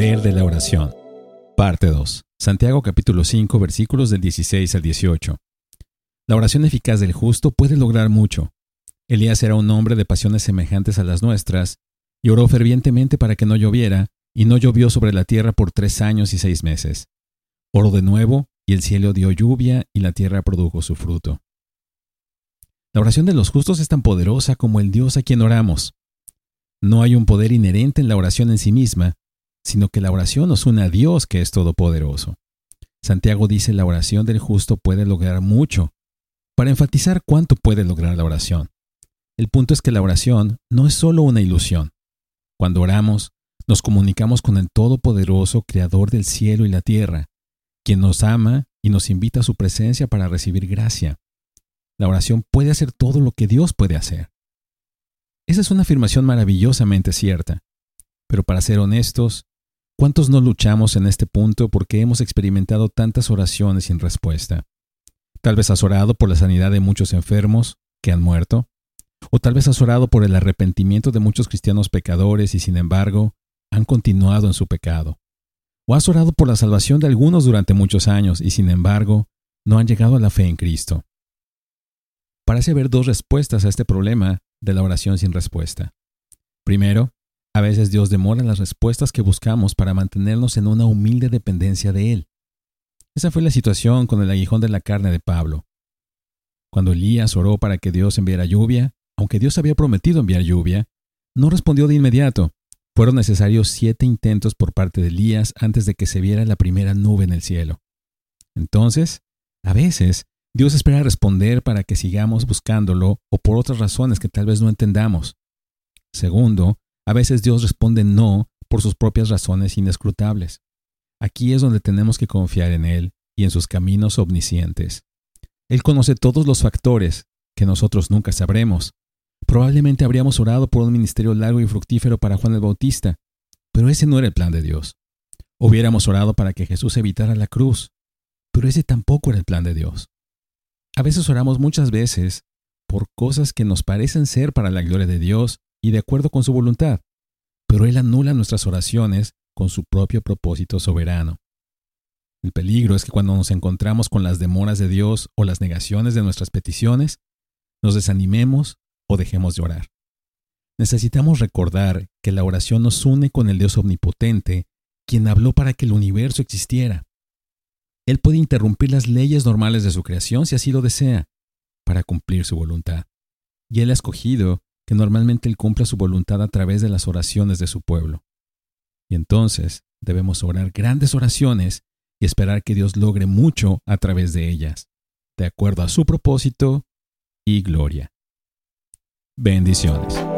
poder de la oración. Parte 2. Santiago capítulo 5 versículos del 16 al 18. La oración eficaz del justo puede lograr mucho. Elías era un hombre de pasiones semejantes a las nuestras, y oró fervientemente para que no lloviera, y no llovió sobre la tierra por tres años y seis meses. Oró de nuevo, y el cielo dio lluvia, y la tierra produjo su fruto. La oración de los justos es tan poderosa como el Dios a quien oramos. No hay un poder inherente en la oración en sí misma, sino que la oración nos une a Dios que es todopoderoso. Santiago dice la oración del justo puede lograr mucho, para enfatizar cuánto puede lograr la oración. El punto es que la oración no es solo una ilusión. Cuando oramos, nos comunicamos con el Todopoderoso Creador del cielo y la tierra, quien nos ama y nos invita a su presencia para recibir gracia. La oración puede hacer todo lo que Dios puede hacer. Esa es una afirmación maravillosamente cierta. Pero para ser honestos, ¿cuántos no luchamos en este punto porque hemos experimentado tantas oraciones sin respuesta? Tal vez has orado por la sanidad de muchos enfermos que han muerto, o tal vez has orado por el arrepentimiento de muchos cristianos pecadores y sin embargo han continuado en su pecado. O has orado por la salvación de algunos durante muchos años y sin embargo no han llegado a la fe en Cristo. Parece haber dos respuestas a este problema de la oración sin respuesta. Primero, a veces Dios demora las respuestas que buscamos para mantenernos en una humilde dependencia de Él. Esa fue la situación con el aguijón de la carne de Pablo. Cuando Elías oró para que Dios enviara lluvia, aunque Dios había prometido enviar lluvia, no respondió de inmediato. Fueron necesarios siete intentos por parte de Elías antes de que se viera la primera nube en el cielo. Entonces, a veces, Dios espera responder para que sigamos buscándolo o por otras razones que tal vez no entendamos. Segundo, a veces Dios responde no por sus propias razones inescrutables. Aquí es donde tenemos que confiar en Él y en sus caminos omniscientes. Él conoce todos los factores que nosotros nunca sabremos. Probablemente habríamos orado por un ministerio largo y fructífero para Juan el Bautista, pero ese no era el plan de Dios. Hubiéramos orado para que Jesús evitara la cruz, pero ese tampoco era el plan de Dios. A veces oramos muchas veces por cosas que nos parecen ser para la gloria de Dios y de acuerdo con su voluntad, pero Él anula nuestras oraciones con su propio propósito soberano. El peligro es que cuando nos encontramos con las demoras de Dios o las negaciones de nuestras peticiones, nos desanimemos o dejemos de orar. Necesitamos recordar que la oración nos une con el Dios omnipotente, quien habló para que el universo existiera. Él puede interrumpir las leyes normales de su creación si así lo desea, para cumplir su voluntad. Y Él ha escogido que normalmente Él cumpla su voluntad a través de las oraciones de su pueblo. Y entonces debemos orar grandes oraciones y esperar que Dios logre mucho a través de ellas, de acuerdo a su propósito y gloria. Bendiciones.